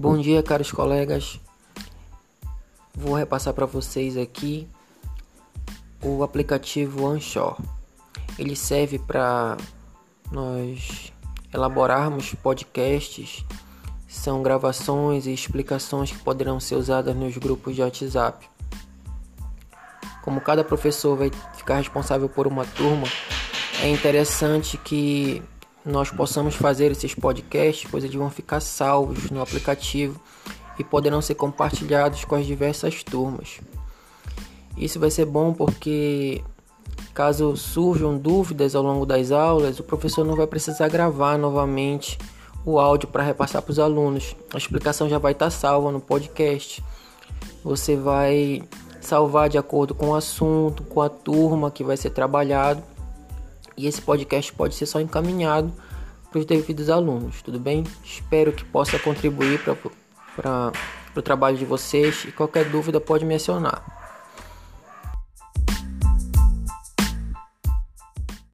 Bom dia, caros colegas. Vou repassar para vocês aqui o aplicativo Anchor. Ele serve para nós elaborarmos podcasts, são gravações e explicações que poderão ser usadas nos grupos de WhatsApp. Como cada professor vai ficar responsável por uma turma, é interessante que nós possamos fazer esses podcasts, pois eles vão ficar salvos no aplicativo e poderão ser compartilhados com as diversas turmas. Isso vai ser bom porque caso surjam dúvidas ao longo das aulas, o professor não vai precisar gravar novamente o áudio para repassar para os alunos. A explicação já vai estar salva no podcast. Você vai salvar de acordo com o assunto, com a turma que vai ser trabalhado e esse podcast pode ser só encaminhado para os devidos alunos, tudo bem? Espero que possa contribuir para o trabalho de vocês e qualquer dúvida pode me acionar.